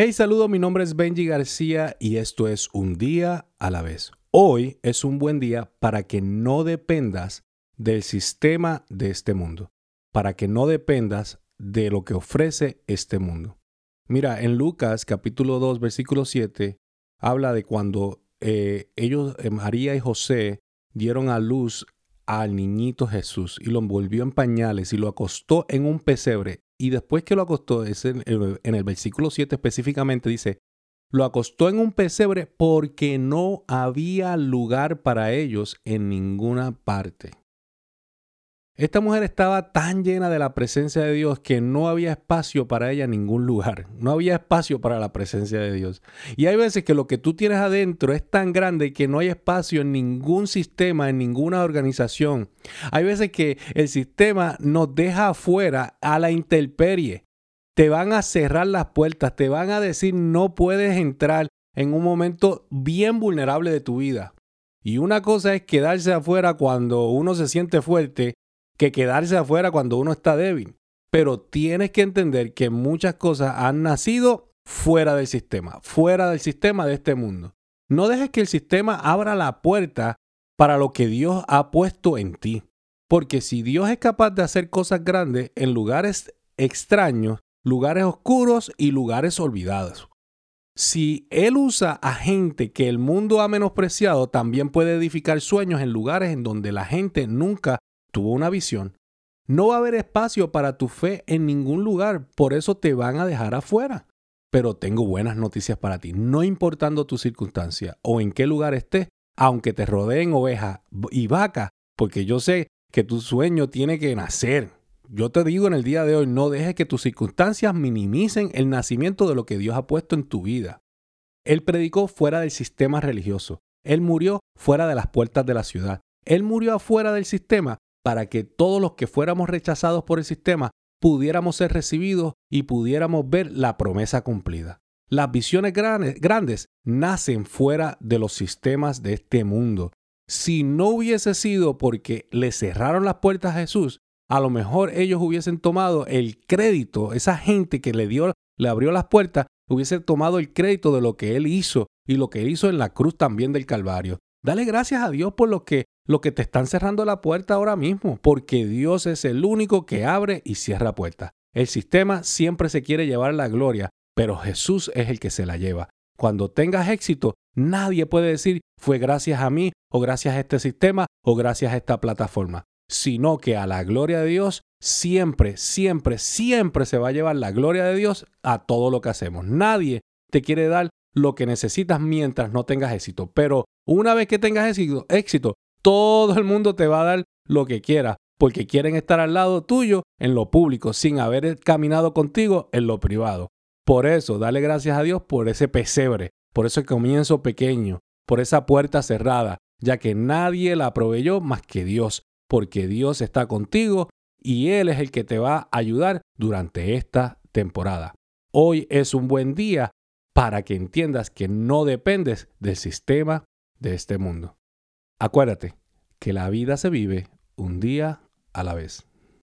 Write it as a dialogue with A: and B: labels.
A: Hey, saludo, mi nombre es Benji García y esto es Un día a la vez. Hoy es un buen día para que no dependas del sistema de este mundo, para que no dependas de lo que ofrece este mundo. Mira, en Lucas capítulo 2, versículo 7, habla de cuando eh, ellos, eh, María y José, dieron a luz al niñito Jesús y lo envolvió en pañales y lo acostó en un pesebre y después que lo acostó, en, el versículo 7 específicamente dice, lo acostó en un pesebre porque no había lugar para ellos en ninguna parte. Esta mujer estaba tan llena de la presencia de Dios que no había espacio para ella en ningún lugar. No había espacio para la presencia de Dios. Y hay veces que lo que tú tienes adentro es tan grande que no hay espacio en ningún sistema, en ninguna organización. Hay veces que el sistema nos deja afuera a la intemperie. Te van a cerrar las puertas, te van a decir no puedes entrar en un momento bien vulnerable de tu vida. Y una cosa es quedarse afuera cuando uno se siente fuerte que quedarse afuera cuando uno está débil. Pero tienes que entender que muchas cosas han nacido fuera del sistema, fuera del sistema de este mundo. No dejes que el sistema abra la puerta para lo que Dios ha puesto en ti. Porque si Dios es capaz de hacer cosas grandes en lugares extraños, lugares oscuros y lugares olvidados. Si Él usa a gente que el mundo ha menospreciado, también puede edificar sueños en lugares en donde la gente nunca tuvo una visión, no va a haber espacio para tu fe en ningún lugar, por eso te van a dejar afuera. Pero tengo buenas noticias para ti, no importando tu circunstancia o en qué lugar estés, aunque te rodeen ovejas y vacas, porque yo sé que tu sueño tiene que nacer. Yo te digo en el día de hoy, no dejes que tus circunstancias minimicen el nacimiento de lo que Dios ha puesto en tu vida. Él predicó fuera del sistema religioso. Él murió fuera de las puertas de la ciudad. Él murió afuera del sistema para que todos los que fuéramos rechazados por el sistema pudiéramos ser recibidos y pudiéramos ver la promesa cumplida. Las visiones grandes, grandes nacen fuera de los sistemas de este mundo. Si no hubiese sido porque le cerraron las puertas a Jesús, a lo mejor ellos hubiesen tomado el crédito, esa gente que le dio, le abrió las puertas, hubiese tomado el crédito de lo que él hizo y lo que hizo en la cruz también del Calvario. Dale gracias a Dios por lo que lo que te están cerrando la puerta ahora mismo, porque Dios es el único que abre y cierra puertas. El sistema siempre se quiere llevar la gloria, pero Jesús es el que se la lleva. Cuando tengas éxito, nadie puede decir fue gracias a mí o gracias a este sistema o gracias a esta plataforma, sino que a la gloria de Dios siempre, siempre, siempre se va a llevar la gloria de Dios a todo lo que hacemos. Nadie te quiere dar lo que necesitas mientras no tengas éxito, pero una vez que tengas éxito, éxito todo el mundo te va a dar lo que quiera, porque quieren estar al lado tuyo en lo público, sin haber caminado contigo en lo privado. Por eso, dale gracias a Dios por ese pesebre, por ese comienzo pequeño, por esa puerta cerrada, ya que nadie la proveyó más que Dios, porque Dios está contigo y Él es el que te va a ayudar durante esta temporada. Hoy es un buen día para que entiendas que no dependes del sistema de este mundo. Acuérdate que la vida se vive un día a la vez.